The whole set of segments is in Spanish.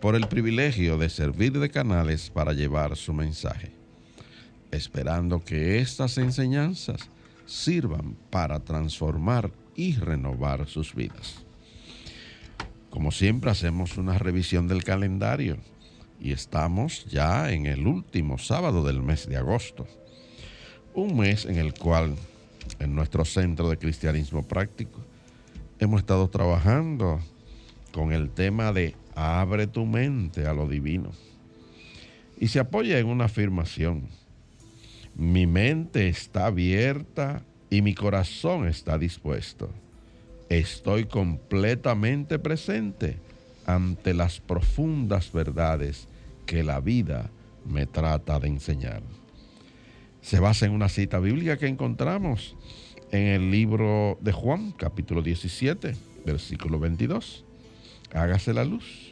por el privilegio de servir de canales para llevar su mensaje, esperando que estas enseñanzas sirvan para transformar y renovar sus vidas. Como siempre hacemos una revisión del calendario y estamos ya en el último sábado del mes de agosto, un mes en el cual en nuestro centro de cristianismo práctico hemos estado trabajando con el tema de abre tu mente a lo divino. Y se apoya en una afirmación. Mi mente está abierta y mi corazón está dispuesto. Estoy completamente presente ante las profundas verdades que la vida me trata de enseñar. Se basa en una cita bíblica que encontramos en el libro de Juan, capítulo 17, versículo 22. Hágase la luz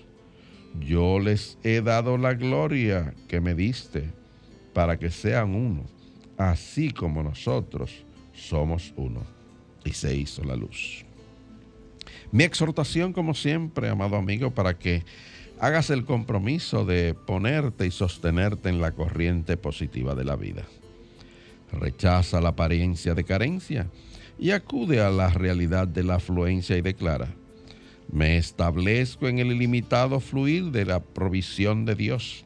yo les he dado la gloria que me diste para que sean uno, así como nosotros somos uno. Y se hizo la luz. Mi exhortación, como siempre, amado amigo, para que hagas el compromiso de ponerte y sostenerte en la corriente positiva de la vida. Rechaza la apariencia de carencia y acude a la realidad de la afluencia y declara, me establezco en el ilimitado fluir de la provisión de Dios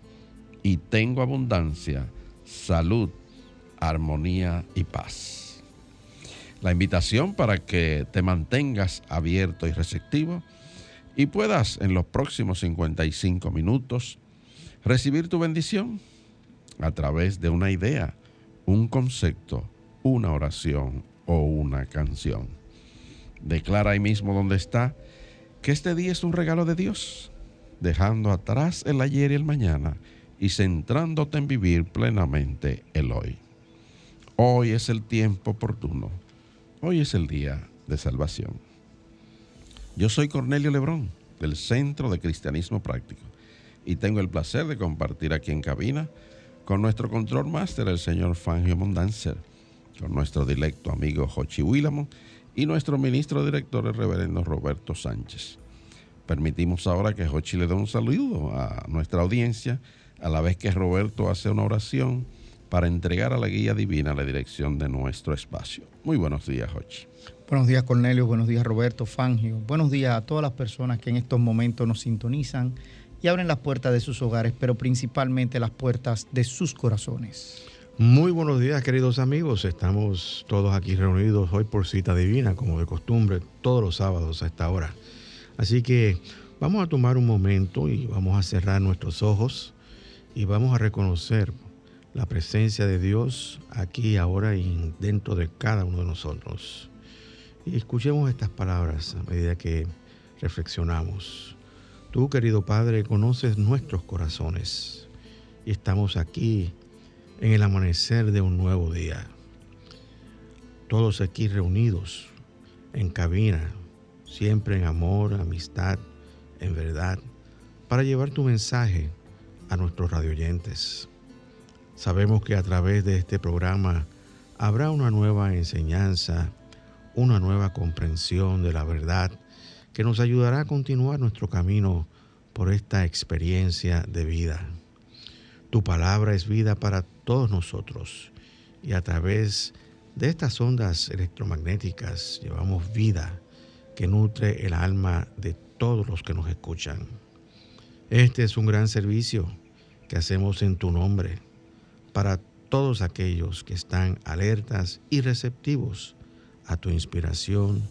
y tengo abundancia, salud, armonía y paz. La invitación para que te mantengas abierto y receptivo y puedas en los próximos 55 minutos recibir tu bendición a través de una idea, un concepto, una oración o una canción. Declara ahí mismo donde está que este día es un regalo de Dios, dejando atrás el ayer y el mañana y centrándote en vivir plenamente el hoy. Hoy es el tiempo oportuno, hoy es el día de salvación. Yo soy Cornelio Lebrón, del Centro de Cristianismo Práctico, y tengo el placer de compartir aquí en cabina con nuestro control máster, el señor Fangio Mondanzer, con nuestro directo amigo Jochi Willamo y nuestro ministro director, el reverendo Roberto Sánchez. Permitimos ahora que Jochi le dé un saludo a nuestra audiencia, a la vez que Roberto hace una oración para entregar a la guía divina la dirección de nuestro espacio. Muy buenos días, Jochi. Buenos días, Cornelio. Buenos días, Roberto Fangio. Buenos días a todas las personas que en estos momentos nos sintonizan y abren las puertas de sus hogares, pero principalmente las puertas de sus corazones. Muy buenos días, queridos amigos. Estamos todos aquí reunidos hoy por cita divina, como de costumbre, todos los sábados a esta hora. Así que vamos a tomar un momento y vamos a cerrar nuestros ojos y vamos a reconocer la presencia de Dios aquí, ahora y dentro de cada uno de nosotros. Y escuchemos estas palabras a medida que reflexionamos. Tú, querido Padre, conoces nuestros corazones y estamos aquí en el amanecer de un nuevo día. Todos aquí reunidos en cabina, siempre en amor, amistad, en verdad, para llevar tu mensaje a nuestros radioyentes. Sabemos que a través de este programa habrá una nueva enseñanza, una nueva comprensión de la verdad que nos ayudará a continuar nuestro camino por esta experiencia de vida. Tu palabra es vida para todos nosotros y a través De estas ondas electromagnéticas llevamos vida que nutre el alma de todos los que nos escuchan. Este es un gran servicio que hacemos en tu nombre para todos aquellos que están alertas y receptivos a tu inspiración,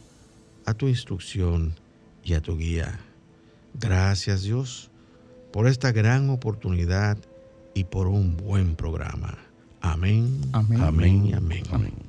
a tu instrucción y a tu guía. Gracias Dios por esta gran oportunidad y por un buen programa. Amén. Amén. Amén amén. amén.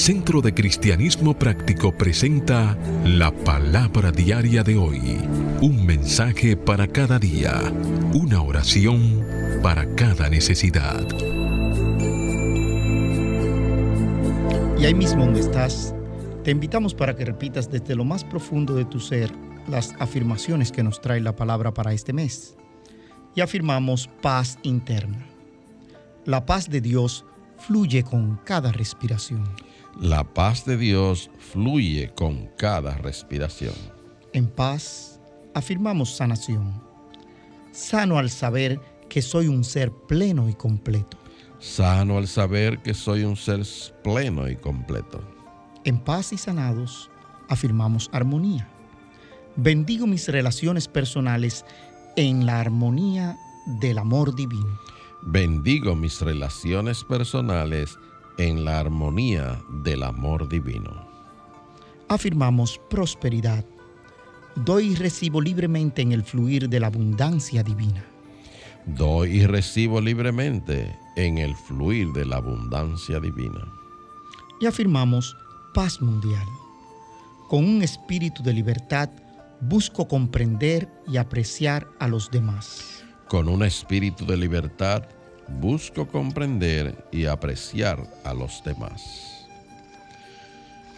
Centro de Cristianismo Práctico presenta la palabra diaria de hoy. Un mensaje para cada día. Una oración para cada necesidad. Y ahí mismo donde estás, te invitamos para que repitas desde lo más profundo de tu ser las afirmaciones que nos trae la palabra para este mes. Y afirmamos paz interna. La paz de Dios fluye con cada respiración. La paz de Dios fluye con cada respiración. En paz afirmamos sanación. Sano al saber que soy un ser pleno y completo. Sano al saber que soy un ser pleno y completo. En paz y sanados afirmamos armonía. Bendigo mis relaciones personales en la armonía del amor divino. Bendigo mis relaciones personales en la armonía del amor divino. Afirmamos prosperidad. Doy y recibo libremente en el fluir de la abundancia divina. Doy y recibo libremente en el fluir de la abundancia divina. Y afirmamos paz mundial. Con un espíritu de libertad busco comprender y apreciar a los demás. Con un espíritu de libertad busco comprender y apreciar a los demás.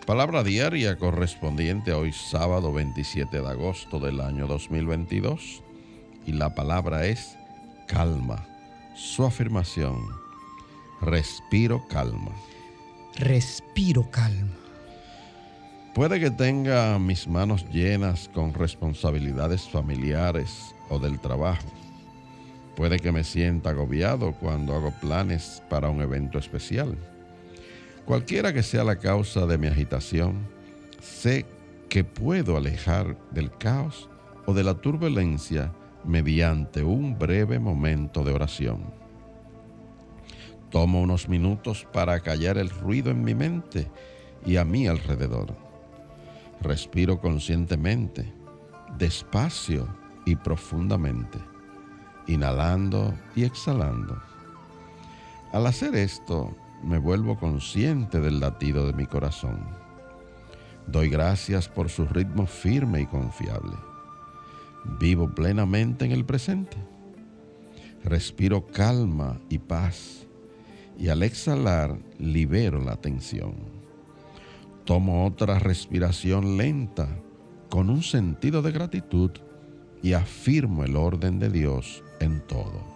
Palabra diaria correspondiente a hoy sábado 27 de agosto del año 2022 y la palabra es calma. Su afirmación, respiro calma. Respiro calma. Puede que tenga mis manos llenas con responsabilidades familiares o del trabajo Puede que me sienta agobiado cuando hago planes para un evento especial. Cualquiera que sea la causa de mi agitación, sé que puedo alejar del caos o de la turbulencia mediante un breve momento de oración. Tomo unos minutos para callar el ruido en mi mente y a mi alrededor. Respiro conscientemente, despacio y profundamente inhalando y exhalando. Al hacer esto, me vuelvo consciente del latido de mi corazón. Doy gracias por su ritmo firme y confiable. Vivo plenamente en el presente. Respiro calma y paz y al exhalar libero la tensión. Tomo otra respiración lenta con un sentido de gratitud y afirmo el orden de Dios en todo.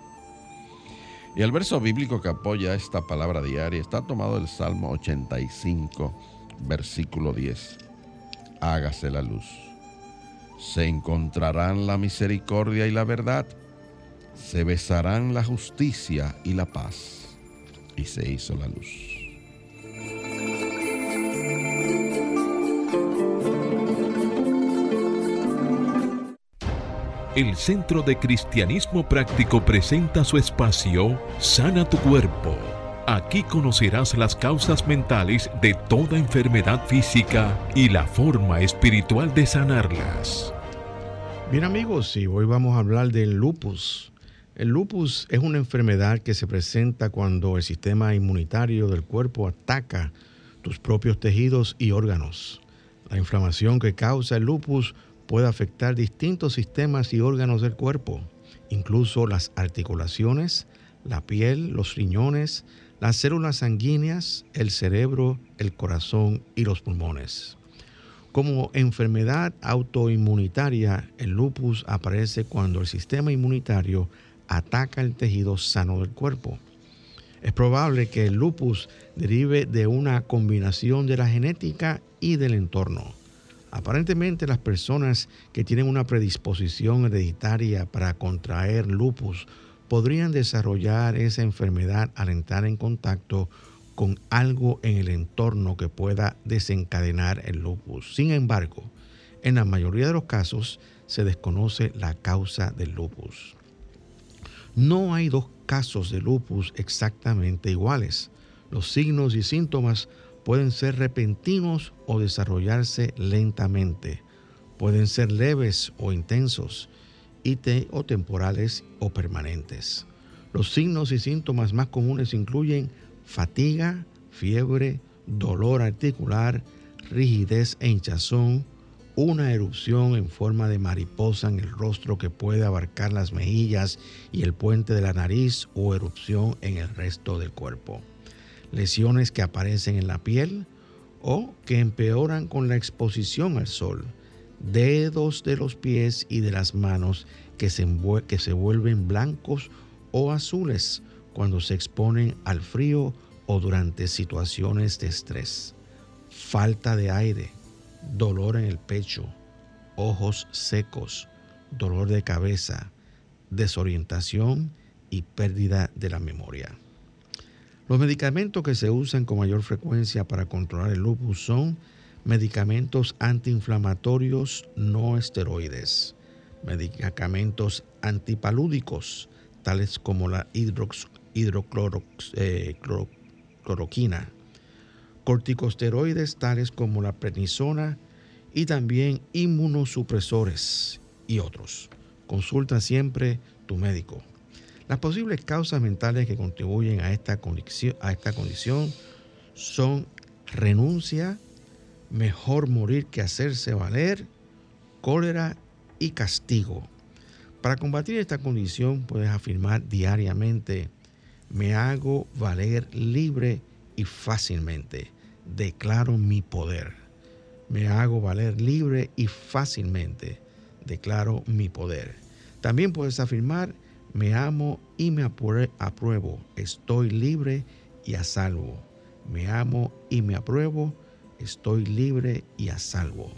Y el verso bíblico que apoya esta palabra diaria está tomado del Salmo 85, versículo 10. Hágase la luz. Se encontrarán la misericordia y la verdad. Se besarán la justicia y la paz. Y se hizo la luz. El Centro de Cristianismo Práctico presenta su espacio Sana tu Cuerpo. Aquí conocerás las causas mentales de toda enfermedad física y la forma espiritual de sanarlas. Bien amigos, y hoy vamos a hablar del lupus. El lupus es una enfermedad que se presenta cuando el sistema inmunitario del cuerpo ataca tus propios tejidos y órganos. La inflamación que causa el lupus puede afectar distintos sistemas y órganos del cuerpo, incluso las articulaciones, la piel, los riñones, las células sanguíneas, el cerebro, el corazón y los pulmones. Como enfermedad autoinmunitaria, el lupus aparece cuando el sistema inmunitario ataca el tejido sano del cuerpo. Es probable que el lupus derive de una combinación de la genética y del entorno. Aparentemente las personas que tienen una predisposición hereditaria para contraer lupus podrían desarrollar esa enfermedad al entrar en contacto con algo en el entorno que pueda desencadenar el lupus. Sin embargo, en la mayoría de los casos se desconoce la causa del lupus. No hay dos casos de lupus exactamente iguales. Los signos y síntomas pueden ser repentinos o desarrollarse lentamente. Pueden ser leves o intensos y o temporales o permanentes. Los signos y síntomas más comunes incluyen fatiga, fiebre, dolor articular, rigidez e hinchazón, una erupción en forma de mariposa en el rostro que puede abarcar las mejillas y el puente de la nariz o erupción en el resto del cuerpo. Lesiones que aparecen en la piel o que empeoran con la exposición al sol. Dedos de los pies y de las manos que se, que se vuelven blancos o azules cuando se exponen al frío o durante situaciones de estrés. Falta de aire, dolor en el pecho, ojos secos, dolor de cabeza, desorientación y pérdida de la memoria. Los medicamentos que se usan con mayor frecuencia para controlar el lupus son medicamentos antiinflamatorios no esteroides, medicamentos antipalúdicos, tales como la hidrocloroquina, eh, corticosteroides tales como la prednisona y también inmunosupresores y otros. Consulta siempre tu médico. Las posibles causas mentales que contribuyen a esta condición, son renuncia, mejor morir que hacerse valer, cólera y castigo. Para combatir esta condición puedes afirmar diariamente, me hago valer libre y fácilmente. Declaro mi poder. Me hago valer libre y fácilmente. Declaro mi poder. También puedes afirmar, me amo y me apruebo. Estoy libre y a salvo. Me amo y me apruebo. Estoy libre y a salvo.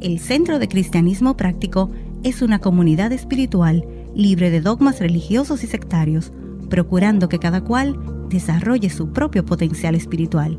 El Centro de Cristianismo Práctico es una comunidad espiritual libre de dogmas religiosos y sectarios, procurando que cada cual desarrolle su propio potencial espiritual.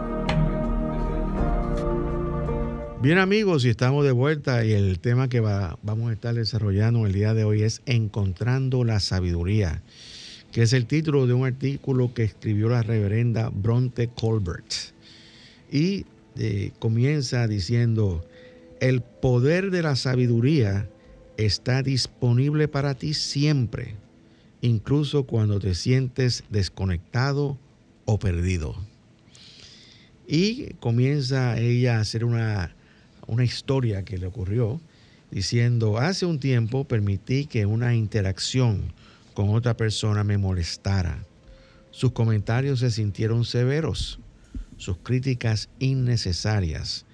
Bien amigos, y estamos de vuelta y el tema que vamos a estar desarrollando el día de hoy es Encontrando la Sabiduría, que es el título de un artículo que escribió la reverenda Bronte Colbert. Y eh, comienza diciendo, el poder de la sabiduría está disponible para ti siempre, incluso cuando te sientes desconectado o perdido. Y comienza ella a hacer una, una historia que le ocurrió, diciendo, hace un tiempo permití que una interacción con otra persona me molestara. Sus comentarios se sintieron severos, sus críticas innecesarias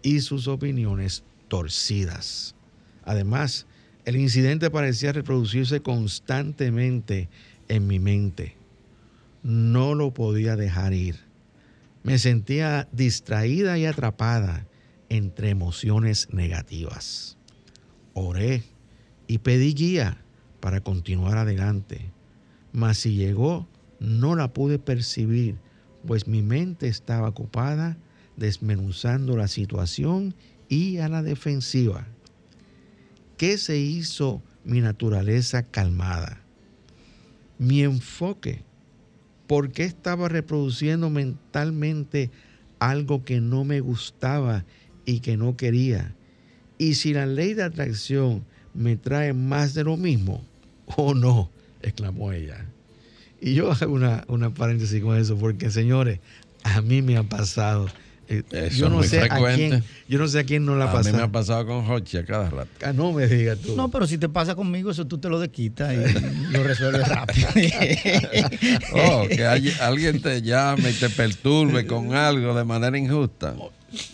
y sus opiniones torcidas. Además, el incidente parecía reproducirse constantemente en mi mente. No lo podía dejar ir. Me sentía distraída y atrapada entre emociones negativas. Oré y pedí guía para continuar adelante, mas si llegó no la pude percibir, pues mi mente estaba ocupada desmenuzando la situación y a la defensiva. ¿Qué se hizo mi naturaleza calmada? Mi enfoque. ¿Por qué estaba reproduciendo mentalmente algo que no me gustaba y que no quería. Y si la ley de atracción me trae más de lo mismo, o no, exclamó ella. Y yo hago una, una paréntesis con eso, porque señores, a mí me ha pasado eh, yo no sé a quién, yo no sé a quién no la ha pasado. A mí me ha pasado con Hochi a cada rato. Ah, no me digas tú. No, pero si te pasa conmigo, eso tú te lo desquitas y lo resuelves rápido. oh, que alguien te llame y te perturbe con algo de manera injusta.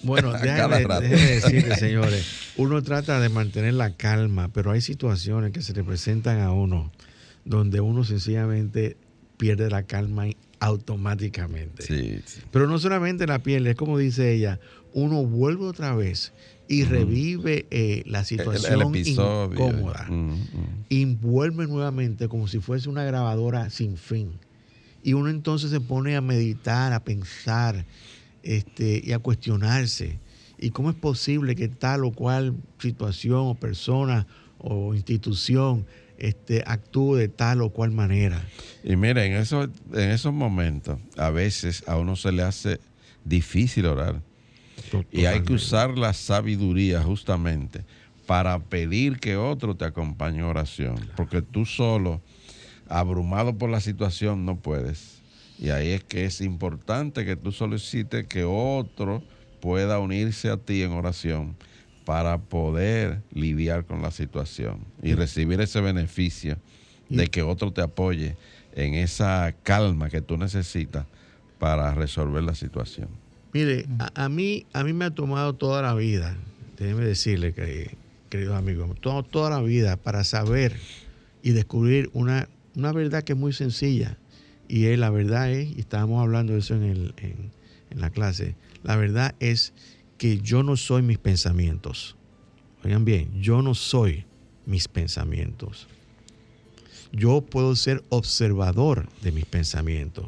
Bueno, déjame, decirle, señores, uno trata de mantener la calma, pero hay situaciones que se le presentan a uno donde uno sencillamente pierde la calma automáticamente. Pero no solamente la piel, es como dice ella, uno vuelve otra vez y revive eh, la situación incómoda. Y vuelve nuevamente como si fuese una grabadora sin fin. Y uno entonces se pone a meditar, a pensar este, y a cuestionarse. ¿Y cómo es posible que tal o cual situación o persona o institución este, actúe de tal o cual manera. Y mira, en, eso, en esos momentos a veces a uno se le hace difícil orar. Y hay que usar la sabiduría justamente para pedir que otro te acompañe en oración. Porque tú solo, abrumado por la situación, no puedes. Y ahí es que es importante que tú solicites que otro pueda unirse a ti en oración para poder lidiar con la situación y recibir ese beneficio de que otro te apoye en esa calma que tú necesitas para resolver la situación. Mire, a, mí, a mí me ha tomado toda la vida, déjeme decirle, que, queridos amigos, toda, toda la vida para saber y descubrir una, una verdad que es muy sencilla. Y es, la verdad es, y estábamos hablando de eso en, el, en, en la clase, la verdad es que yo no soy mis pensamientos. Oigan bien, yo no soy mis pensamientos. Yo puedo ser observador de mis pensamientos.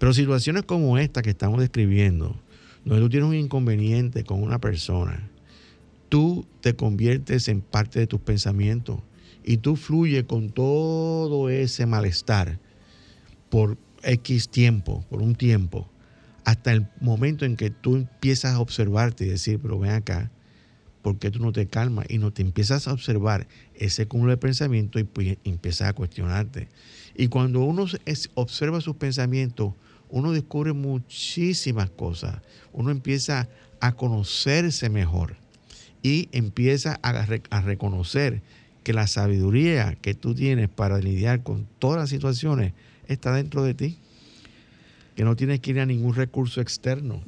Pero situaciones como esta que estamos describiendo, donde tú tienes un inconveniente con una persona, tú te conviertes en parte de tus pensamientos y tú fluyes con todo ese malestar por X tiempo, por un tiempo hasta el momento en que tú empiezas a observarte y decir, pero ven acá, ¿por qué tú no te calmas? Y no te empiezas a observar ese cúmulo de pensamientos y pues empiezas a cuestionarte. Y cuando uno observa sus pensamientos, uno descubre muchísimas cosas. Uno empieza a conocerse mejor y empieza a, a reconocer que la sabiduría que tú tienes para lidiar con todas las situaciones está dentro de ti que no tienes que ir a ningún recurso externo,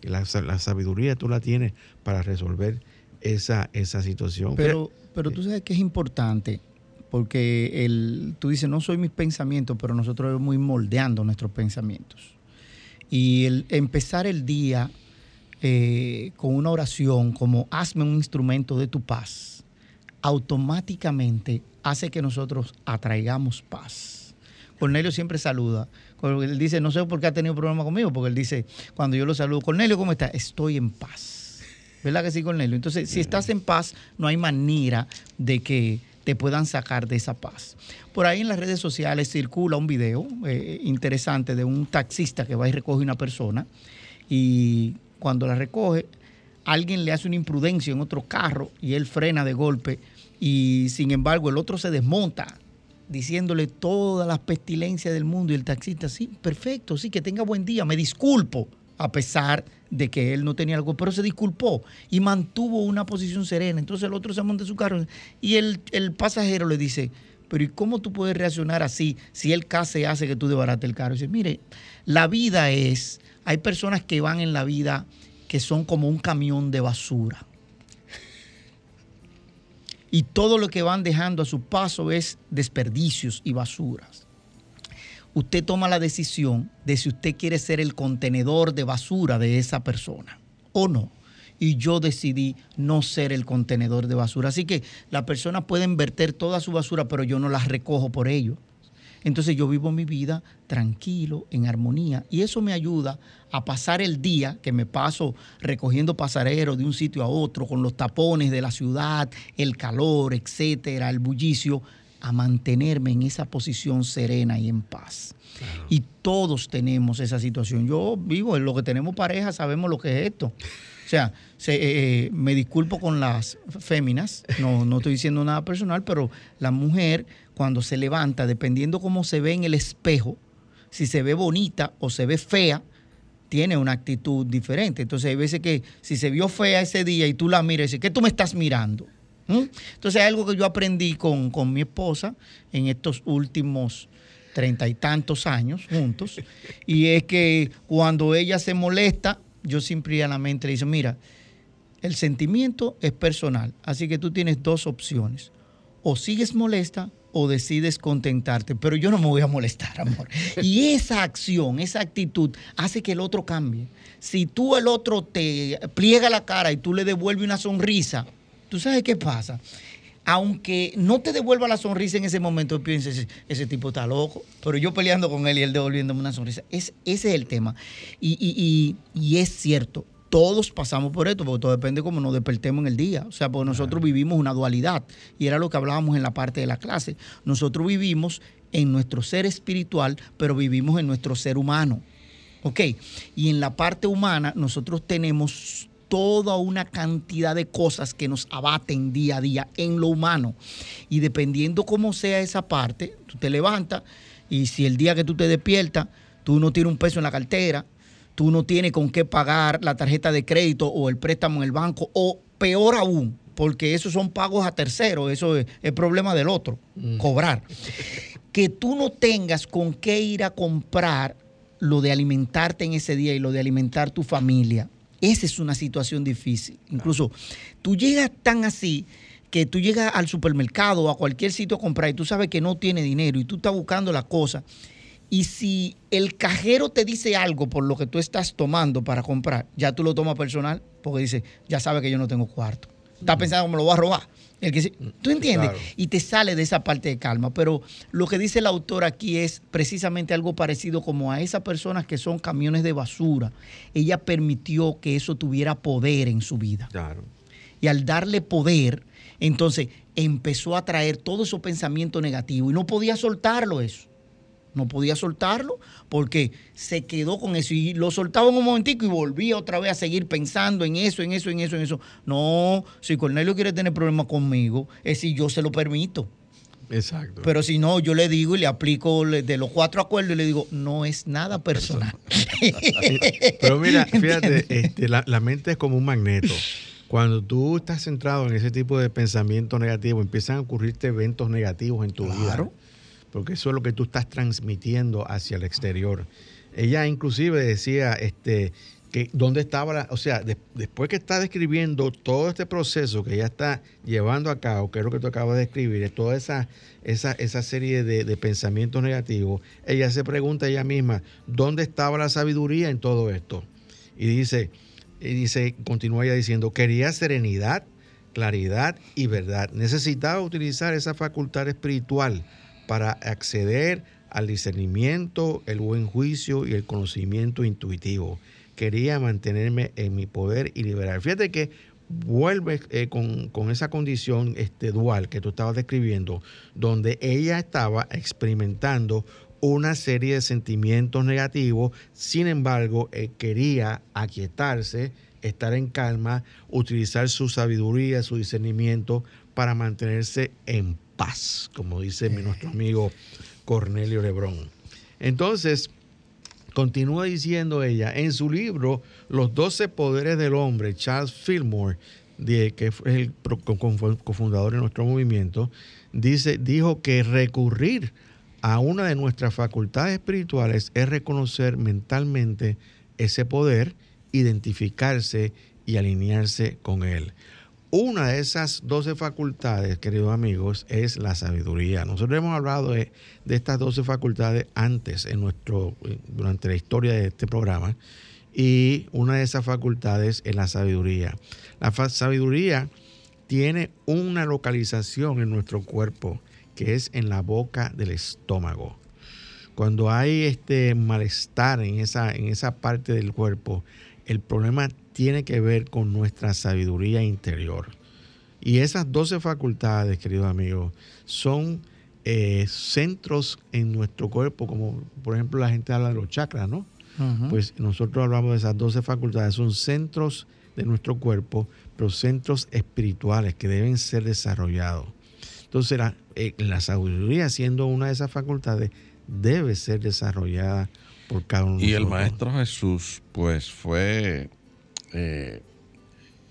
que la, sabiduría tú la tienes para resolver esa, esa situación. Pero, pero tú sabes que es importante, porque el, tú dices, no soy mis pensamientos, pero nosotros ir moldeando nuestros pensamientos. Y el empezar el día eh, con una oración como hazme un instrumento de tu paz, automáticamente hace que nosotros atraigamos paz. Cornelio siempre saluda él dice, no sé por qué ha tenido problemas conmigo, porque él dice, cuando yo lo saludo, Cornelio, ¿cómo está? Estoy en paz. ¿Verdad que sí, Cornelio? Entonces, si estás en paz, no hay manera de que te puedan sacar de esa paz. Por ahí en las redes sociales circula un video eh, interesante de un taxista que va y recoge una persona y cuando la recoge, alguien le hace una imprudencia en otro carro y él frena de golpe y sin embargo el otro se desmonta diciéndole todas las pestilencias del mundo y el taxista, sí, perfecto, sí, que tenga buen día, me disculpo, a pesar de que él no tenía algo, pero se disculpó y mantuvo una posición serena. Entonces el otro se monta su carro y el, pasajero le dice, pero ¿y cómo tú puedes reaccionar así si él casi hace que tú desbarates el carro? Y dice, mire, la vida es, hay personas que van en la vida que son como un camión de basura y todo lo que van dejando a su paso es desperdicios y basuras. Usted toma la decisión de si usted quiere ser el contenedor de basura de esa persona o no. Y yo decidí no ser el contenedor de basura. Así que las personas pueden verter toda su basura, pero yo no las recojo por ello. Entonces yo vivo mi vida tranquilo, en armonía, y eso me ayuda a pasar el día que me paso recogiendo pasareros de un sitio a otro, con los tapones de la ciudad, el calor, etcétera, el bullicio, a mantenerme en esa posición serena y en paz. Y todos tenemos esa situación. Yo vivo en lo que tenemos pareja, sabemos lo que es esto. Sea, se, eh, me disculpo con las féminas, no, no estoy diciendo nada personal, pero la mujer cuando se levanta, dependiendo cómo se ve en el espejo, si se ve bonita o se ve fea, tiene una actitud diferente. Entonces hay veces que si se vio fea ese día y tú la miras y dices, ¿qué tú me estás mirando? Entonces hay algo que yo aprendí con, con mi esposa en estos últimos treinta y tantos años juntos, y es que cuando ella se molesta, yo simplemente le digo, mira, el sentimiento es personal, así que tú tienes dos opciones, o sigues molesta o decides contentarte, pero yo no me voy a molestar, amor. Y esa acción, esa actitud hace que el otro cambie. Si tú el otro te pliega la cara y tú le devuelves una sonrisa, ¿tú sabes qué pasa? Aunque no te devuelva la sonrisa en ese momento, pienses, ese tipo está loco, pero yo peleando con él y él devolviéndome una sonrisa. Es, ese es el tema. Y, y es cierto, todos pasamos por esto, porque todo depende de cómo nos despertemos en el día. O sea, porque nosotros vivimos una dualidad. Y era lo que hablábamos en la parte de la clase. Nosotros vivimos en nuestro ser espiritual, pero vivimos en nuestro ser humano. ¿Ok? Y en la parte humana, nosotros tenemos toda una cantidad de cosas que nos abaten día a día en lo humano. Y dependiendo cómo sea esa parte, tú te levantas y si el día que tú te despiertas, tú no tienes un peso en la cartera, tú no tienes con qué pagar la tarjeta de crédito o el préstamo en el banco, o peor aún, porque esos son pagos a terceros, eso es el problema del otro, mm. cobrar. Que tú no tengas con qué ir a comprar lo de alimentarte en ese día y lo de alimentar tu familia. Esa es una situación difícil. Incluso tú llegas tan así que tú llegas al supermercado o a cualquier sitio a comprar y tú sabes que no tiene dinero y tú estás buscando la cosa y si el cajero te dice algo por lo que tú estás tomando para comprar, ya tú lo tomas personal, porque dice, ya sabe que yo no tengo cuarto. Está pensando cómo lo va a robar. El que, ¿Tú entiendes? Y te sale de esa parte de calma. Pero lo que dice el autor aquí es precisamente algo parecido como a esas personas que son camiones de basura. Ella permitió que eso tuviera poder en su vida. Claro. Y al darle poder, entonces empezó a traer todo esos pensamiento negativo y no podía soltarlo eso no podía soltarlo porque se quedó con eso y lo soltaba en un momentico y volvía otra vez a seguir pensando en eso, en eso, en eso, en eso. No, si Cornelio quiere tener problemas conmigo, es si yo se lo permito. Exacto. Pero si no, yo le digo y le aplico de los cuatro acuerdos y le digo, no es nada personal. Pero mira, fíjate, este, la, la mente es como un magneto. Cuando tú estás centrado en ese tipo de pensamiento negativo, empiezan a ocurrirte eventos negativos en tu vida porque eso es lo que tú estás transmitiendo hacia el exterior. Ella inclusive decía este, que dónde estaba, o sea, después que está describiendo todo este proceso que ella está llevando a cabo, que es lo que tú acabas de escribir, es toda esa, esa, esa serie de, de, pensamientos negativos, ella se pregunta ella misma, ¿dónde estaba la sabiduría en todo esto? Y dice, y dice, continúa ella diciendo, quería serenidad, claridad y verdad. Necesitaba utilizar esa facultad espiritual para acceder al discernimiento, el buen juicio y el conocimiento intuitivo. Quería mantenerme en mi poder y liberar. Fíjate que vuelve eh, con, esa condición este, dual que tú estabas describiendo, donde ella estaba experimentando una serie de sentimientos negativos, sin embargo, eh, quería aquietarse, estar en calma, utilizar su sabiduría, su discernimiento para mantenerse en paz, como dice nuestro amigo Cornelio Lebrón. Entonces, continúa diciendo ella, en su libro Los 12 Poderes del Hombre, Charles Fillmore, que es el cofundador de nuestro movimiento, dice, dijo que recurrir a una de nuestras facultades espirituales es reconocer mentalmente ese poder, identificarse y alinearse con él. Una de esas 12 facultades, queridos amigos, es la sabiduría. Nosotros hemos hablado de, estas 12 facultades antes en nuestro, durante la historia de este programa y una de esas facultades es la sabiduría. La sabiduría tiene una localización en nuestro cuerpo que es en la boca del estómago. Cuando hay este malestar en esa, en esa parte del cuerpo, el problema tiene que ver con nuestra sabiduría interior. Y esas 12 facultades, queridos amigos, son eh, centros en nuestro cuerpo, como por ejemplo la gente habla de los chakras, ¿no? Pues nosotros hablamos de esas 12 facultades, son centros de nuestro cuerpo, pero centros espirituales que deben ser desarrollados. Entonces, la, eh, la sabiduría, siendo una de esas facultades, debe ser desarrollada por cada uno de Y el nosotros. Maestro Jesús, pues fue, eh,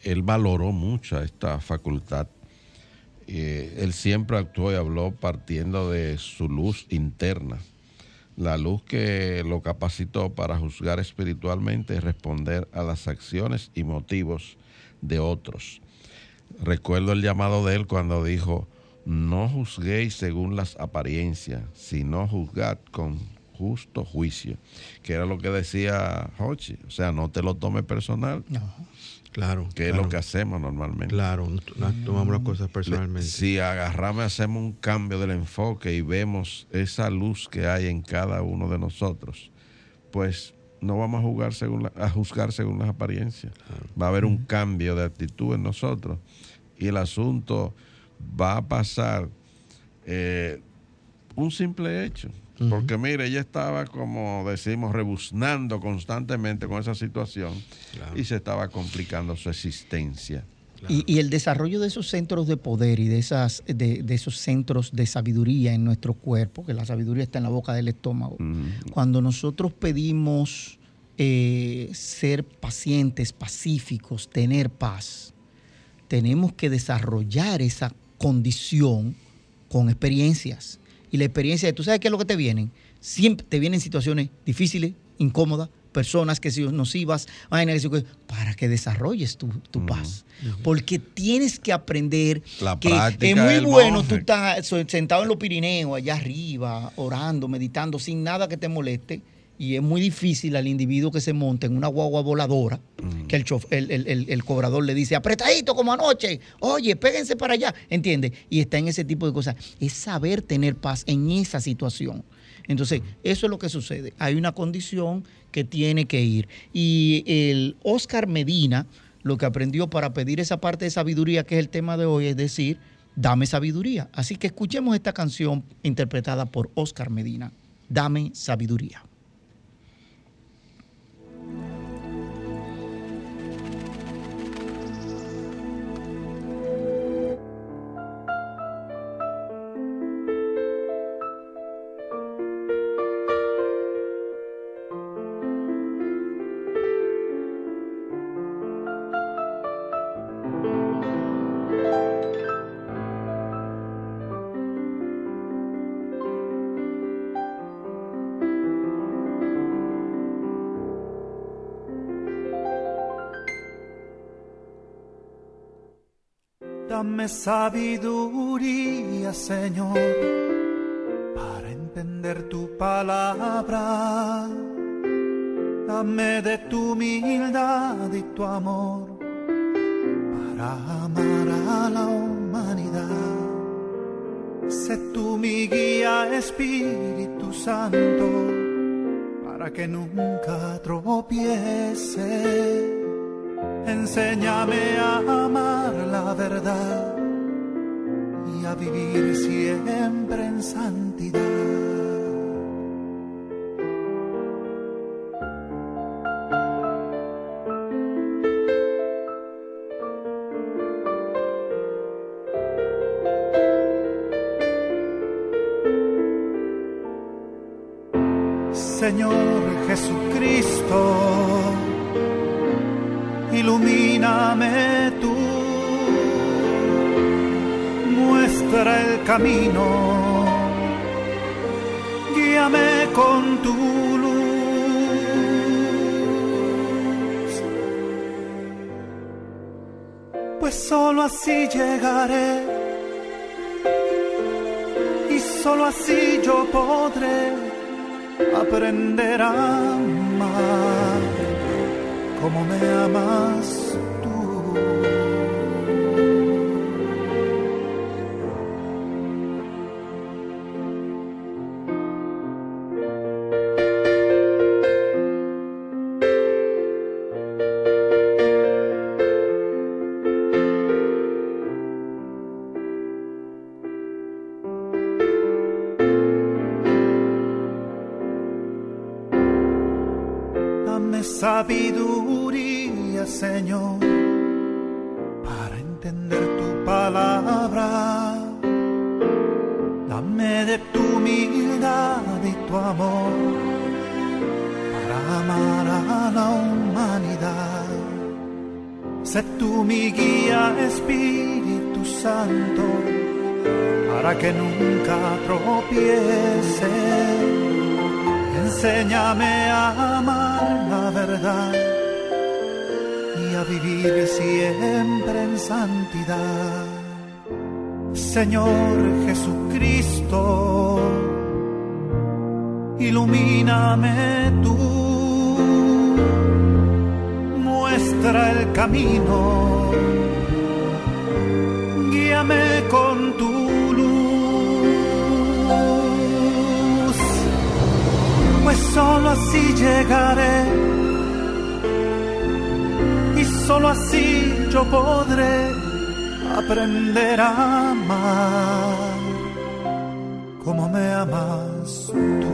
él valoró mucho esta facultad. Eh, él siempre actuó y habló partiendo de su luz interna, la luz que lo capacitó para juzgar espiritualmente y responder a las acciones y motivos de otros. Recuerdo el llamado de él cuando dijo, no juzguéis según las apariencias, sino juzgad con justo juicio, que era lo que decía Hochi, o sea, no te lo tomes personal, Claro. que es lo que hacemos normalmente. Claro, no, no tomamos las cosas personalmente. Si agarramos y hacemos un cambio del enfoque y vemos esa luz que hay en cada uno de nosotros, pues no vamos a, jugar según la- a juzgar según las apariencias. Va a haber un cambio de actitud en nosotros y el asunto va a pasar eh, un simple hecho. Porque mire, ella estaba, como decimos, rebuznando constantemente con esa situación Claro. y se estaba complicando su existencia. Y, y el desarrollo de esos centros de poder y de, esas, de, de esos centros de sabiduría en nuestro cuerpo, que la sabiduría está en la boca del estómago, cuando nosotros pedimos eh, ser pacientes, pacíficos, tener paz, tenemos que desarrollar esa condición con experiencias. Y la experiencia, ¿tú sabes qué es lo que te vienen? Siempre te vienen situaciones difíciles, incómodas, personas que si nocivas, para que desarrolles tu, tu paz. Porque tienes que aprender La que es muy bueno monje. tú estás sentado en los Pirineos, allá arriba, orando, meditando, sin nada que te moleste. Y es muy difícil al individuo que se monta en una guagua voladora, que el, chof- el, el- el- el cobrador le dice, apretadito como anoche, oye, péguense para allá, ¿entiendes? Y está en ese tipo de cosas. Es saber tener paz en esa situación. Entonces, eso es lo que sucede. Hay una condición que tiene que ir. Y el Oscar Medina, lo que aprendió para pedir esa parte de sabiduría, que es el tema de hoy, es decir, dame sabiduría. Así que escuchemos esta canción interpretada por Oscar Medina, Dame sabiduría. Sabiduría, Señor, para entender tu palabra. Dame de tu humildad y tu amor para amar a la humanidad. Sé tú mi guía, Espíritu Santo, para que nunca tropiece. Enséñame a amar la verdad vivir siempre en santidad. Señor Jesucristo, ilumíname muestra el camino, guíame con tu luz. Pues solo así llegaré y solo así yo podré aprender a amar como me amas tú. Enséñame a amar la verdad y a vivir siempre en santidad. Señor Jesucristo, ilumíname tú, muestra el camino, guíame con solo así llegaré. Y solo así yo podré aprender a amar como me amas tú.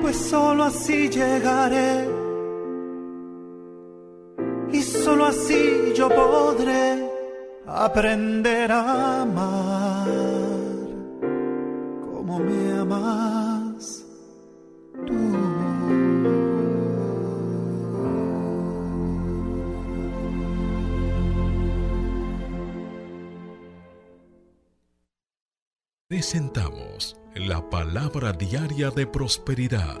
Pues solo así llegaré. Y solo así yo podré aprender a amar me amas. Presentamos la palabra diaria de prosperidad,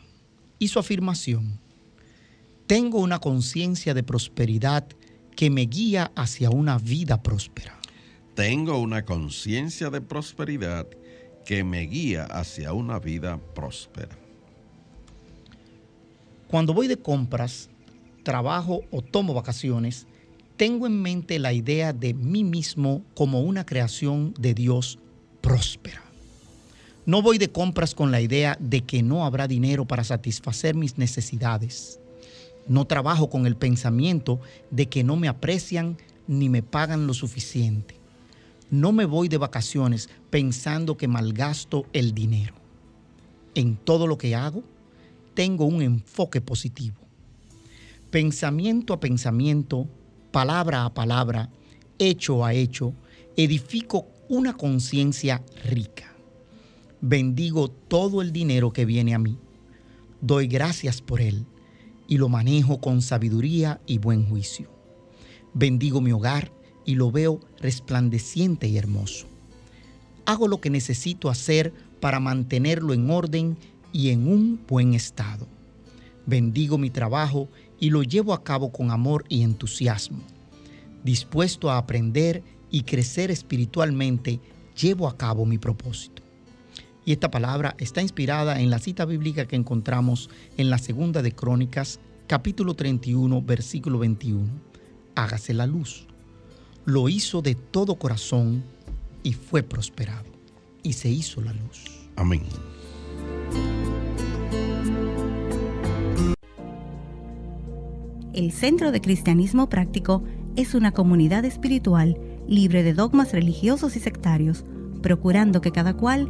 Y su afirmación, tengo una conciencia de prosperidad que me guía hacia una vida próspera. Tengo una conciencia de prosperidad que me guía hacia una vida próspera. Cuando voy de compras, trabajo o tomo vacaciones, tengo en mente la idea de mí mismo como una creación de Dios próspera. No voy de compras con la idea de que no habrá dinero para satisfacer mis necesidades. No trabajo con el pensamiento de que no me aprecian ni me pagan lo suficiente. No me voy de vacaciones pensando que malgasto el dinero. En todo lo que hago, tengo un enfoque positivo. Pensamiento a pensamiento, palabra a palabra, hecho a hecho, edifico una conciencia rica. Bendigo todo el dinero que viene a mí. Doy gracias por él y lo manejo con sabiduría y buen juicio. Bendigo mi hogar y lo veo resplandeciente y hermoso. Hago lo que necesito hacer para mantenerlo en orden y en un buen estado. Bendigo mi trabajo y lo llevo a cabo con amor y entusiasmo. Dispuesto a aprender y crecer espiritualmente, llevo a cabo mi propósito. Y esta palabra está inspirada en la cita bíblica que encontramos en la segunda de Crónicas, capítulo 31, versículo 21. Hágase la luz. Lo hizo de todo corazón y fue prosperado. Y se hizo la luz. Amén. El Centro de Cristianismo Práctico es una comunidad espiritual libre de dogmas religiosos y sectarios, procurando que cada cual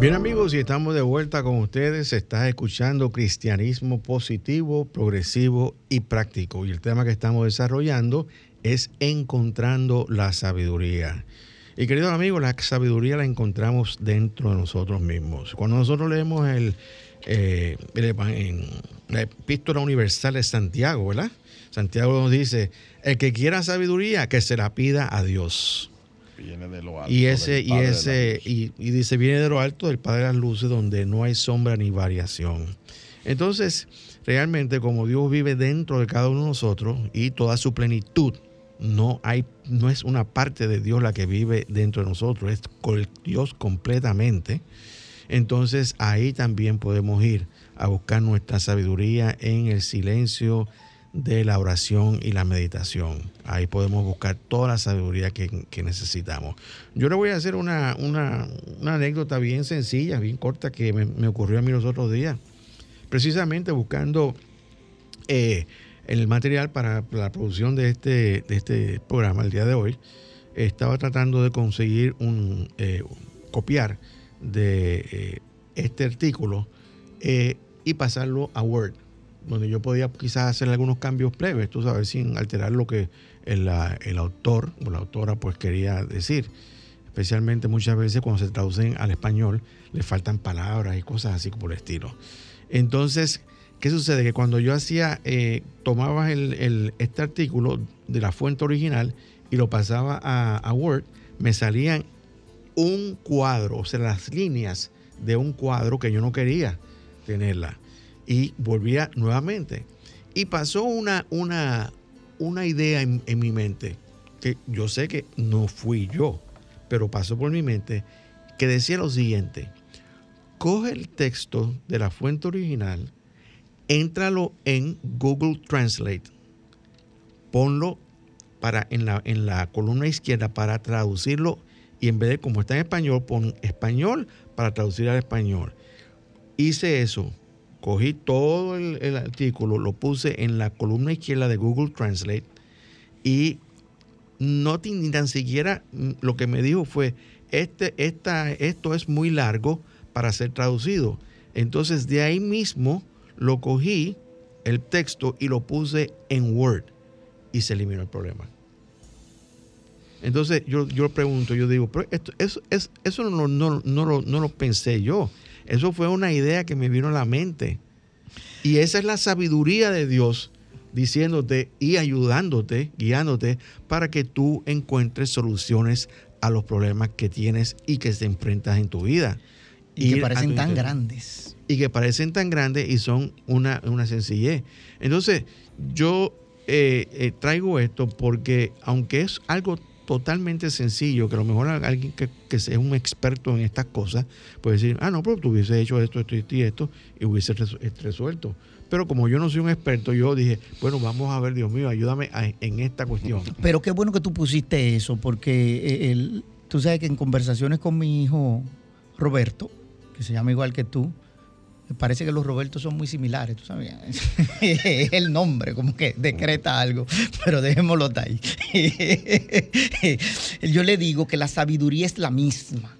Bien amigos, y estamos de vuelta con ustedes. Estás escuchando Cristianismo Positivo, Progresivo y Práctico. Y el tema que estamos desarrollando es Encontrando la Sabiduría. Y queridos amigos, la sabiduría la encontramos dentro de nosotros mismos. Cuando nosotros leemos el, eh, en la epístola universal de Santiago, ¿verdad? Santiago nos dice, el que quiera sabiduría, que se la pida a Dios. Viene de lo alto. Y ese, y ese, y, y dice, viene de lo alto del Padre de las Luces, donde no hay sombra ni variación. Entonces, realmente, como Dios vive dentro de cada uno de nosotros y toda su plenitud, no hay, no es una parte de Dios la que vive dentro de nosotros, es Dios completamente. Entonces ahí también podemos ir a buscar nuestra sabiduría en el silencio de la oración y la meditación. Ahí podemos buscar toda la sabiduría que, que necesitamos. Yo le voy a hacer una, una- una anécdota bien sencilla, bien corta, que me, me ocurrió a mí los otros días. Precisamente buscando eh, el material para la producción de este, de este programa el día de hoy, estaba tratando de conseguir un eh, copiar de eh, este artículo y pasarlo a Word, donde yo podía quizás hacer algunos cambios breves, tú sabes, sin alterar lo que el, el autor o la autora pues quería decir. Especialmente muchas veces cuando se traducen al español le faltan palabras y cosas así por el estilo. Entonces, ¿qué sucede? Que cuando yo hacía, eh, tomaba el- el- este artículo de la fuente original y lo pasaba a Word, me salían un cuadro, o sea, las líneas de un cuadro que yo no quería tenerla. Y volvía nuevamente. Y pasó una, una, una idea en, mi mente, que yo sé que no fui yo, pero pasó por mi mente, que decía lo siguiente, coge el texto de la fuente original, éntralo en Google Translate, ponlo para en la, en la columna izquierda para traducirlo y en vez de como está en español, pon español para traducir al español. Hice eso, cogí todo el, artículo, lo puse en la columna izquierda de Google Translate y no ni tan siquiera mm, lo que me dijo fue, este, esta, esto es muy largo para ser traducido. Entonces de ahí mismo lo cogí, el texto, y lo puse en Word y se eliminó el problema. Entonces yo, yo pregunto, yo digo, pero esto, eso, es- eso no, no, no, lo, no lo pensé yo. Eso fue una idea que me vino a la mente. Y esa es la sabiduría de Dios diciéndote y ayudándote, guiándote para que tú encuentres soluciones a los problemas que tienes y que te enfrentas en tu vida. Y que Ir parecen tan grandes. y que parecen tan grandes y son una, una sencillez. Entonces, yo eh, eh, traigo esto porque aunque es algo totalmente sencillo, que a lo mejor alguien que, que sea un experto en estas cosas puede decir, ah, no, pero tú hubiese hecho esto, esto, y esto, y hubiese resu- resuelto. Pero como yo no soy un experto, yo dije, bueno, vamos a ver, Dios mío, ayúdame en esta cuestión. Pero qué bueno que tú pusiste eso, porque eh, el- tú sabes que en conversaciones con mi hijo Roberto, que se llama igual que tú, me parece que los Robertos son muy similares, tú sabes. Es el nombre, como que decreta algo, pero dejémoslo hasta ahí. Yo le digo que la sabiduría es la misma,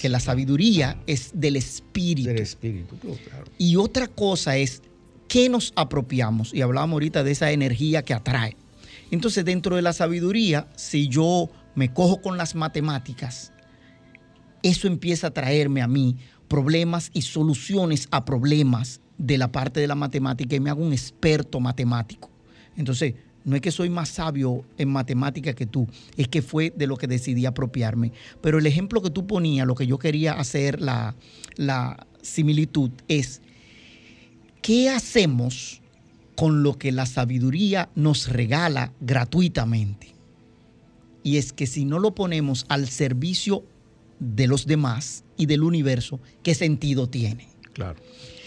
que la sabiduría es del espíritu. Del espíritu, claro. Y otra cosa es qué nos apropiamos. Y hablábamos ahorita de esa energía que atrae. Entonces, dentro de la sabiduría, si yo me cojo con las matemáticas, eso empieza a traerme a mí problemas y soluciones a problemas de la parte de la matemática y me hago un experto matemático. Entonces, no es que soy más sabio en matemática que tú, es que fue de lo que decidí apropiarme. Pero el ejemplo que tú ponías, lo que yo quería hacer la, la similitud es, ¿qué hacemos con lo que la sabiduría nos regala gratuitamente? Y es que si no lo ponemos al servicio de los demás y del universo, ¿qué sentido tiene? Claro.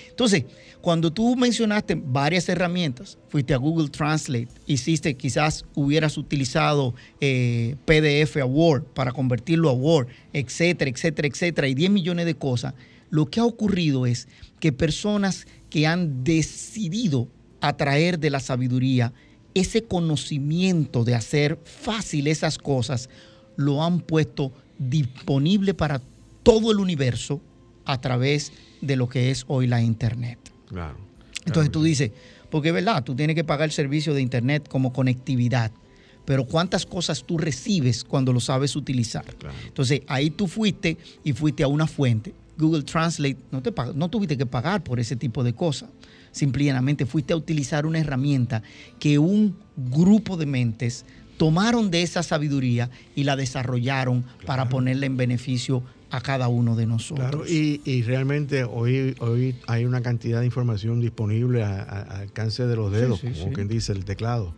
Entonces, cuando tú mencionaste varias herramientas, fuiste a Google Translate, hiciste, quizás hubieras utilizado eh, PDF a Word para convertirlo a Word, etcétera, etcétera, etcétera, y 10 millones de cosas, lo que ha ocurrido es que personas que han decidido atraer de la sabiduría ese conocimiento de hacer fácil esas cosas, lo han puesto disponible para todo el universo a través de lo que es hoy la Internet. Claro. Entonces tú dices, porque es verdad, tú tienes que pagar el servicio de Internet como conectividad, pero ¿cuántas cosas tú recibes cuando lo sabes utilizar? Claro. Entonces ahí tú fuiste y fuiste a una fuente Google Translate, no, te, no tuviste que pagar por ese tipo de cosas. Simplemente fuiste a utilizar una herramienta que un grupo de mentes tomaron de esa sabiduría y la desarrollaron para ponerla en beneficio a cada uno de nosotros. Claro, y, realmente hoy, hoy hay una cantidad de información disponible al alcance de los dedos, como quien dice, el teclado.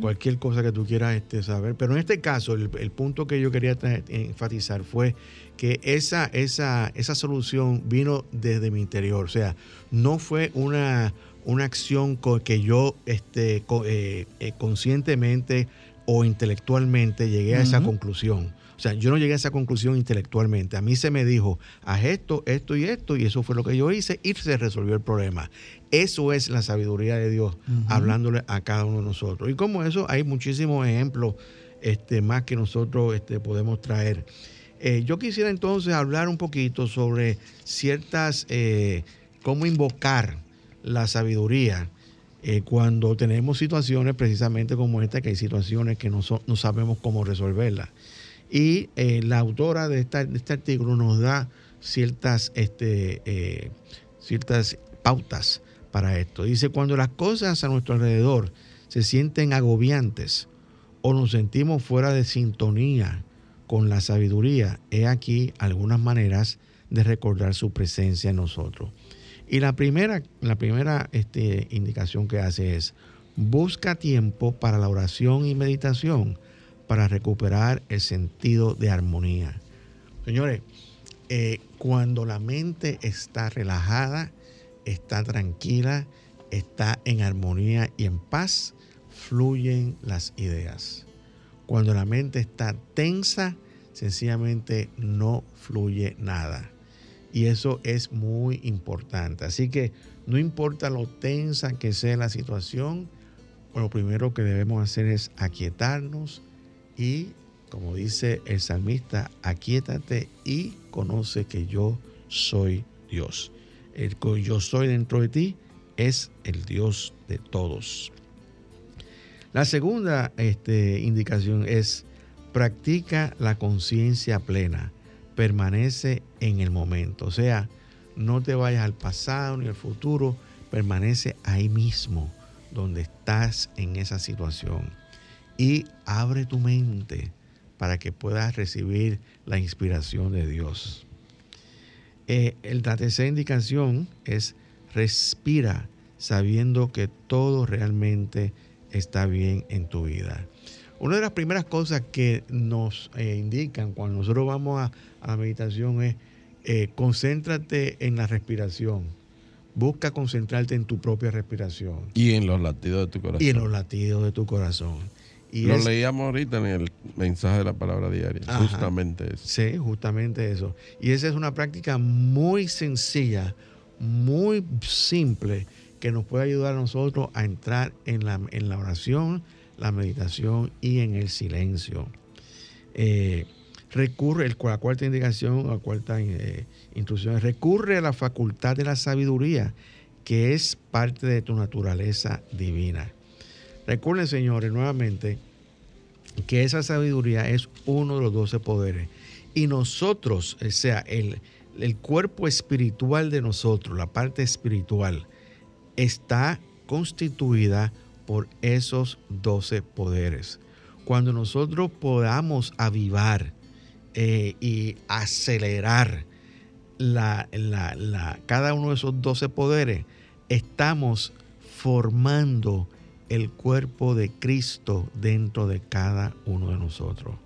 Cualquier cosa que tú quieras este, saber. Pero en este caso, el, punto que yo quería enfatizar fue que esa, esa, esa solución vino desde mi interior. O sea, no fue una, una acción que yo este, eh, eh, conscientemente o intelectualmente llegué a esa conclusión. O sea, yo no llegué a esa conclusión intelectualmente. A mí se me dijo, haz esto, esto y esto, y eso fue lo que yo hice y se resolvió el problema. Eso es la sabiduría de Dios, hablándole a cada uno de nosotros. Y como eso, hay muchísimos ejemplos este, más que nosotros este, podemos traer. Eh, yo quisiera entonces hablar un poquito sobre ciertas, eh, cómo invocar la sabiduría eh, cuando tenemos situaciones precisamente como esta, que hay situaciones que no, no sabemos cómo resolverlas. Y eh, la autora de, este artículo nos da ciertas, este, eh, ciertas pautas para esto. Dice, cuando las cosas a nuestro alrededor se sienten agobiantes o nos sentimos fuera de sintonía con la sabiduría, he aquí algunas maneras de recordar su presencia en nosotros. Y la primera, la primera este, indicación que hace es, busca tiempo para la oración y meditación para recuperar el sentido de armonía. Señores, eh, cuando la mente está relajada, está tranquila, está en armonía y en paz, fluyen las ideas. Cuando la mente está tensa, sencillamente no fluye nada. Y eso es muy importante. Así que no importa lo tensa que sea la situación, lo primero que debemos hacer es aquietarnos, y, como dice el salmista, aquietate y conoce que yo soy Dios. El que yo soy dentro de ti es el Dios de todos. La segunda este, indicación es practica la conciencia plena, permanece en el momento. O sea, no te vayas al pasado ni al futuro, permanece ahí mismo, donde estás en esa situación y abre tu mente para que puedas recibir la inspiración de Dios. Eh, la tercera indicación es respira sabiendo que todo realmente está bien en tu vida. Una de las primeras cosas que nos eh, indican cuando nosotros vamos a, la meditación es eh, concéntrate en la respiración. Busca concentrarte en tu propia respiración. Y en los latidos de tu corazón. Y en los latidos de tu corazón. Lo leíamos ahorita en el mensaje de la palabra diaria, justamente eso. Sí, justamente eso. Y esa es una práctica muy sencilla, muy simple, que nos puede ayudar a nosotros a entrar en la, en la oración, la meditación y en el silencio. Eh, recurre, la cuarta indicación, la cuarta eh, instrucción, recurre a la facultad de la sabiduría, que es parte de tu naturaleza divina. Recuerden, señores, nuevamente, que esa sabiduría es uno de los doce poderes. Y nosotros, o sea, el, el cuerpo espiritual de nosotros, la parte espiritual, está constituida por esos doce poderes. Cuando nosotros podamos avivar eh, y acelerar la, la, cada uno de esos doce poderes, estamos formando el cuerpo de Cristo dentro de cada uno de nosotros.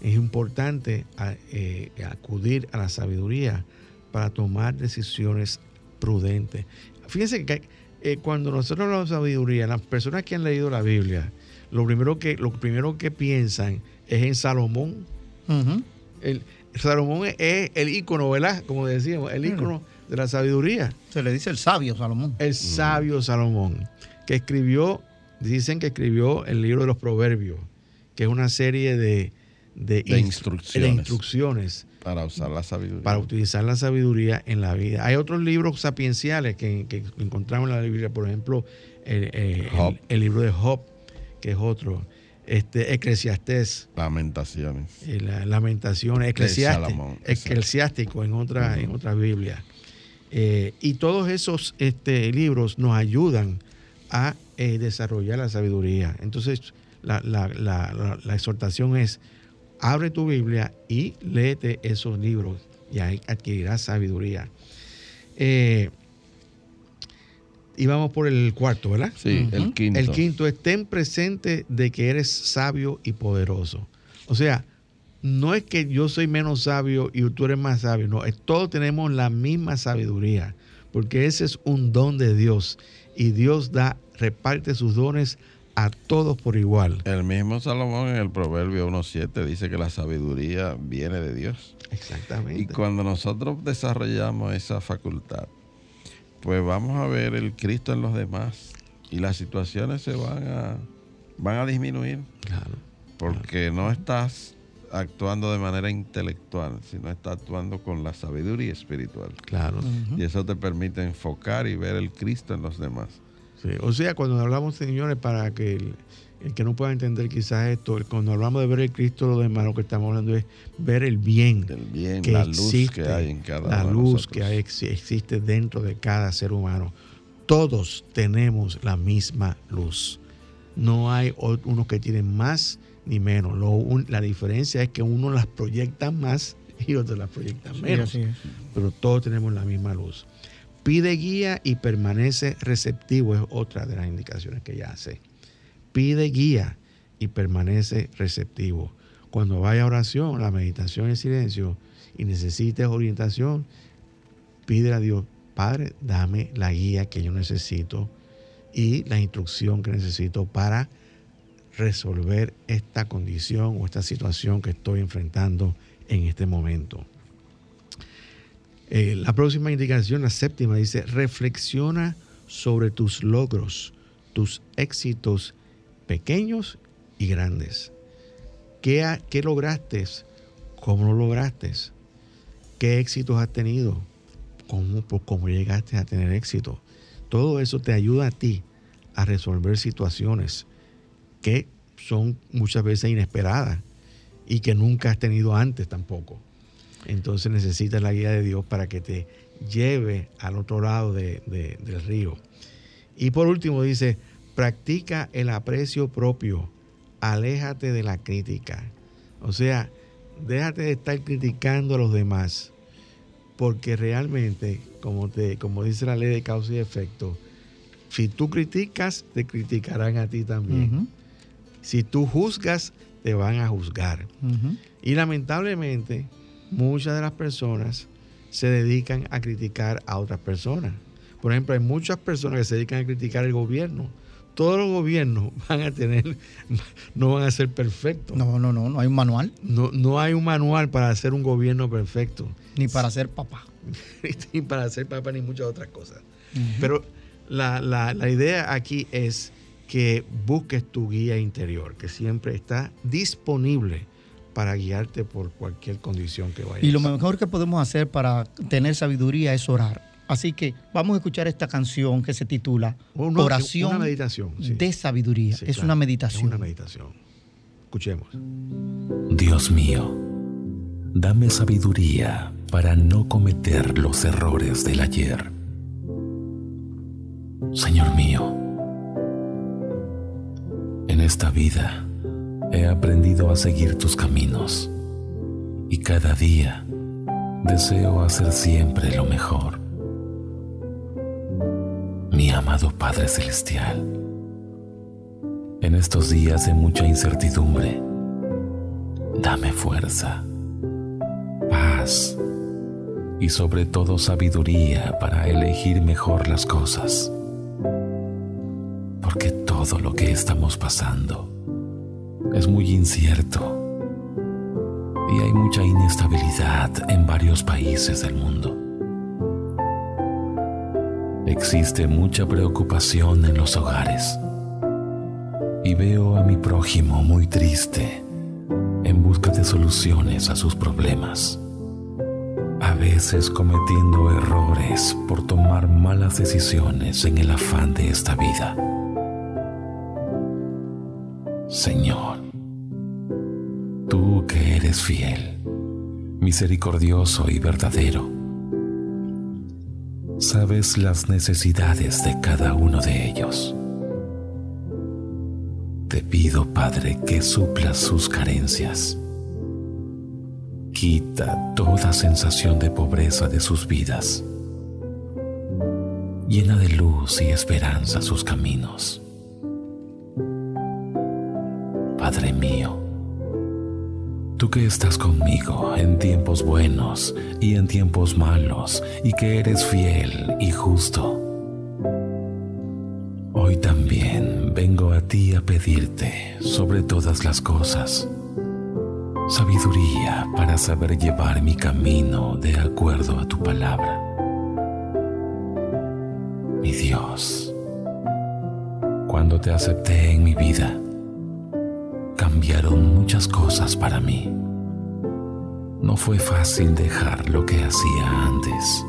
Es importante eh, acudir a la sabiduría para tomar decisiones prudentes. Fíjense que eh, cuando nosotros hablamos de sabiduría, las personas que han leído la Biblia, lo primero que, lo primero que piensan es en Salomón. el, Salomón es el ícono, ¿verdad? Como decíamos, el ícono de la sabiduría. Se le dice el sabio Salomón. El sabio Salomón que escribió, dicen que escribió el libro de los proverbios, que es una serie de, instrucciones, para usar la sabiduría. Para utilizar la sabiduría en la vida. Hay otros libros sapienciales que, encontramos en la Biblia, por ejemplo, el, libro de Job, que es otro. este, Eclesiastés. Lamentaciones. Eh, la, lamentaciones, eclesiástico, eclesiástico en otra, en otra Biblia. Eh, y todos esos este, libros nos ayudan a eh, desarrollar la sabiduría. Entonces, la, la, exhortación es, abre tu Biblia y léete esos libros y ahí adquirirás sabiduría. Eh, y vamos por el cuarto, ¿verdad? Sí, el quinto. El quinto es ten presente de que eres sabio y poderoso. O sea, no es que yo soy menos sabio y tú eres más sabio, no, es, todos tenemos la misma sabiduría, porque ese es un don de Dios y Dios da, reparte sus dones a todos por igual. El mismo Salomón en el Proverbio 1.7 dice que la sabiduría viene de Dios. Exactamente. Y cuando nosotros desarrollamos esa facultad, pues vamos a ver el Cristo en los demás y las situaciones se van a, van a disminuir. Claro. Porque no estás actuando de manera intelectual, sino estás actuando con la sabiduría espiritual. Claro. Y eso te permite enfocar y ver el Cristo en los demás. Sí. O sea, cuando hablamos, señores, para que el, que no pueda entender quizás esto, cuando hablamos de ver el Cristo, lo demás, lo que estamos hablando es ver el bien. El bien, la luz que hay en cada La luz que hay, existe dentro de cada ser humano. Todos tenemos la misma luz. No hay unos que tienen más ni menos. la diferencia es que uno las proyecta más y otros las proyectan menos. pero todos tenemos la misma luz. Pide guía y permanece receptivo, es otra de las indicaciones que ella hace. Pide guía y permanece receptivo. Cuando vaya a oración, la meditación en silencio y necesites orientación, pide a Dios, Padre, dame la guía que yo necesito y la instrucción que necesito para resolver esta condición o esta situación que estoy enfrentando en este momento. Eh, la próxima indicación, la séptima, dice, reflexiona sobre tus logros, tus éxitos pequeños y grandes. ¿Qué, lograste? ¿Cómo lo lograste? ¿Qué éxitos has tenido? ¿Cómo, ¿Cómo llegaste a tener éxito? Todo eso te ayuda a ti a resolver situaciones son muchas veces inesperadas y que nunca has tenido antes tampoco. Entonces necesitas la guía de Dios para que te lleve al otro lado del río. Y por último dice, practica el aprecio propio, aléjate de la crítica. O sea, déjate de estar criticando a los demás, porque realmente, como, te, como dice la ley de causa y efecto, si tú criticas, te criticarán a ti también. Si tú juzgas, te van a juzgar. Y lamentablemente, muchas de las personas se dedican a criticar a otras personas. Por ejemplo, hay muchas personas que se dedican a criticar el gobierno. Todos los gobiernos van a tener, no van a ser perfectos. No, no, no, no hay un manual. No, no hay un manual para hacer un gobierno perfecto. Ni para ser papá. ni para ser papá, ni muchas otras cosas. Pero la, la idea aquí es que busques tu guía interior, que siempre está disponible para guiarte por cualquier condición que vayas. Y lo mejor que podemos hacer para tener sabiduría es orar. Así que vamos a escuchar esta canción que se titula Oración meditación, de Sabiduría. es una meditación. Es una meditación. Escuchemos. Dios mío, dame sabiduría para no cometer los errores del ayer. Señor mío, en esta vida he aprendido a seguir tus caminos y cada día deseo hacer siempre lo mejor. Mi amado Padre Celestial, en estos días de mucha incertidumbre, dame fuerza, paz y sobre todo sabiduría para elegir mejor las cosas. Porque todo lo que estamos pasando. Es muy incierto. Y hay mucha inestabilidad en varios países del mundo. Existe mucha preocupación en los hogares. Y veo a mi prójimo muy triste en busca de soluciones a sus problemas, a veces cometiendo errores por tomar malas decisiones en el afán de esta vida Señor, tú que eres fiel, misericordioso y verdadero, sabes las necesidades de cada uno de ellos. Te pido, Padre, que suplas sus carencias. Quita toda sensación de pobreza de sus vidas. Llena de luz y esperanza sus caminos. Padre mío, tú que estás conmigo en tiempos buenos y en tiempos malos y que eres fiel y justo, hoy también vengo a ti a pedirte sobre todas las cosas sabiduría para saber llevar mi camino de acuerdo a tu palabra. Mi Dios, cuando te acepté en mi vida, cambiaron muchas cosas para mí. No fue fácil dejar lo que hacía antes.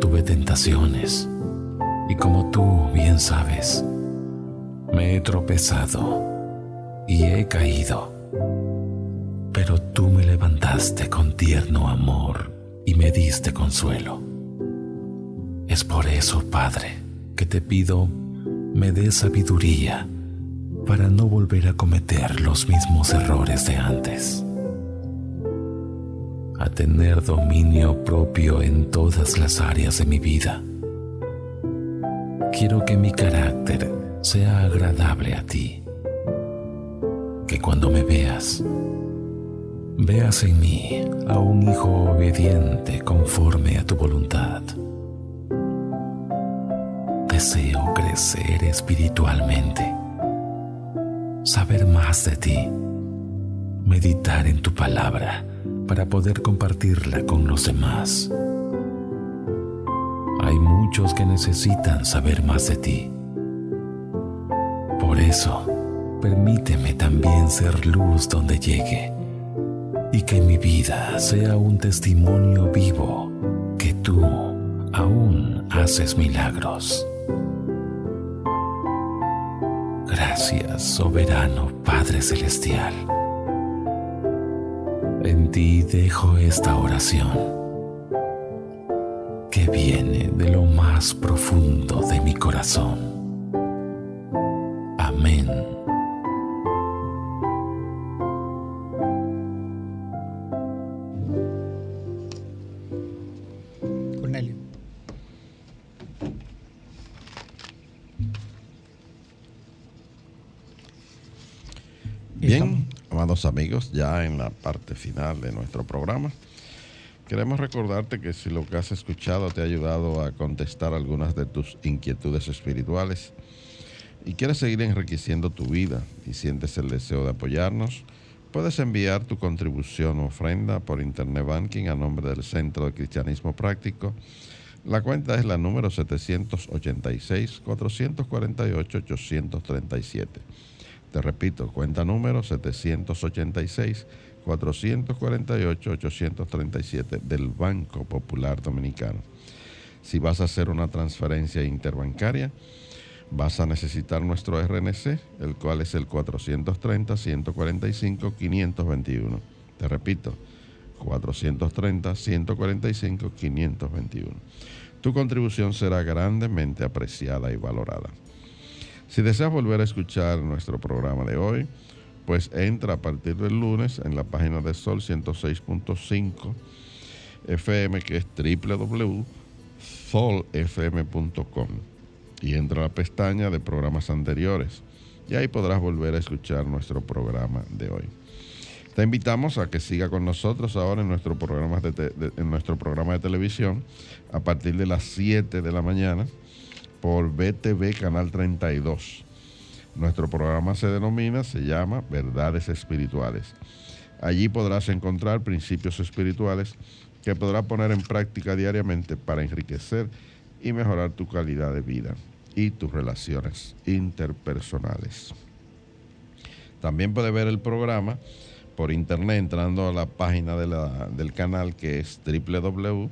Tuve tentaciones y como tú bien sabes, me he tropezado y he caído. Pero tú me levantaste con tierno amor y me diste consuelo. Es por eso, Padre, que te pido me dé sabiduría para no volver a cometer los mismos errores de antes. A tener dominio propio en todas las áreas de mi vida. Quiero que mi carácter sea agradable a ti. Que cuando me veas, veas en mí a un hijo obediente conforme a tu voluntad. Deseo crecer espiritualmente saber más de ti, meditar en tu palabra para poder compartirla con los demás. Hay muchos que necesitan saber más de ti. Por eso, permíteme también ser luz donde llegue y que mi vida sea un testimonio vivo que tú aún haces milagros. Gracias, soberano Padre Celestial. En ti dejo esta oración que viene de lo más profundo de mi corazón. Ya en la parte final de nuestro programa. Queremos recordarte que si lo que has escuchado te ha ayudado a contestar algunas de tus inquietudes espirituales y quieres seguir enriqueciendo tu vida y sientes el deseo de apoyarnos, puedes enviar tu contribución o ofrenda por Internet Banking a nombre del Centro de Cristianismo Práctico. La cuenta es la número 786-448-837. Te repito, cuenta número 786-448-837 del Banco Popular Dominicano. Si vas a hacer una transferencia interbancaria, vas a necesitar nuestro RNC, el cual es el 430-145-521. Te repito, 430-145-521. Tu contribución será grandemente apreciada y valorada. Si deseas volver a escuchar nuestro programa de hoy, pues entra a partir del lunes en la página de Sol 106.5 FM, que es www.solfm.com, y entra a la pestaña de programas anteriores, y ahí podrás volver a escuchar nuestro programa de hoy. Te invitamos a que siga con nosotros ahora en nuestro programa de, en nuestro programa de televisión a partir de las 7 de la mañana por BTV Canal 32. Nuestro programa se denomina, se llama Verdades Espirituales. Allí podrás encontrar principios espirituales que podrás poner en práctica diariamente para enriquecer y mejorar tu calidad de vida y tus relaciones interpersonales. También puedes ver el programa por internet entrando a la página del canal que es www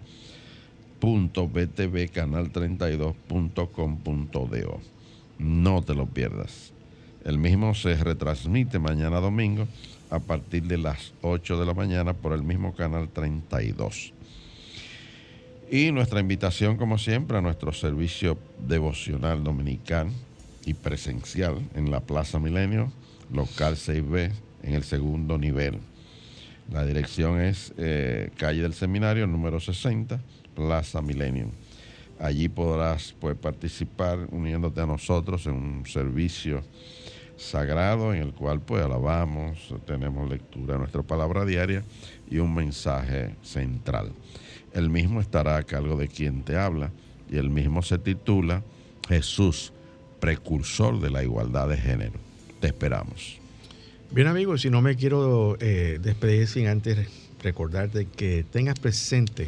www.btvcanal32.com.do. No te lo pierdas. El mismo se retransmite mañana domingo a partir de las 8 de la mañana por el mismo canal 32. Y nuestra invitación, como siempre, a nuestro servicio devocional dominical y presencial en la Plaza Milenio, local 6B, en el segundo nivel. La dirección es eh, calle del Seminario, número 60, Plaza Milenio. Allí podrás pues, participar uniéndote a nosotros en un servicio sagrado en el cual pues alabamos, tenemos lectura de nuestra palabra diaria y un mensaje central. El mismo estará a cargo de quien te habla y el mismo se titula Jesús, precursor de la igualdad de género. Te esperamos. Bien amigos, si no me quiero eh, despedir sin antes recordarte que tengas presente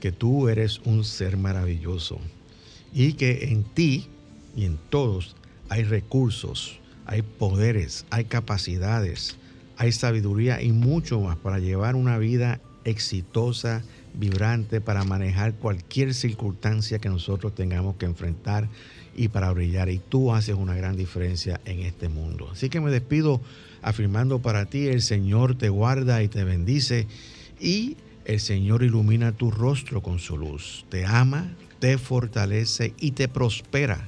que tú eres un ser maravilloso y que en ti y en todos hay recursos, hay poderes, hay capacidades, hay sabiduría y mucho más para llevar una vida exitosa, vibrante, para manejar cualquier circunstancia que nosotros tengamos que enfrentar y para brillar. Y tú haces una gran diferencia en este mundo. Así que me despido afirmando para ti, el Señor te guarda y te bendice y el Señor ilumina tu rostro con su luz. Te ama, te fortalece y te prospera.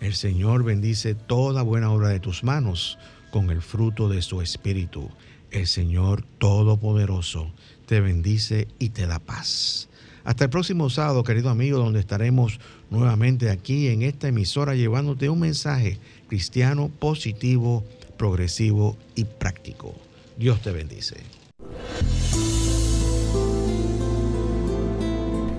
El Señor bendice toda buena obra de tus manos con el fruto de su espíritu. El Señor Todopoderoso te bendice y te da paz. Hasta el próximo sábado, querido amigo, donde estaremos nuevamente aquí en esta emisora llevándote un mensaje cristiano positivo, progresivo y práctico. Dios te bendice.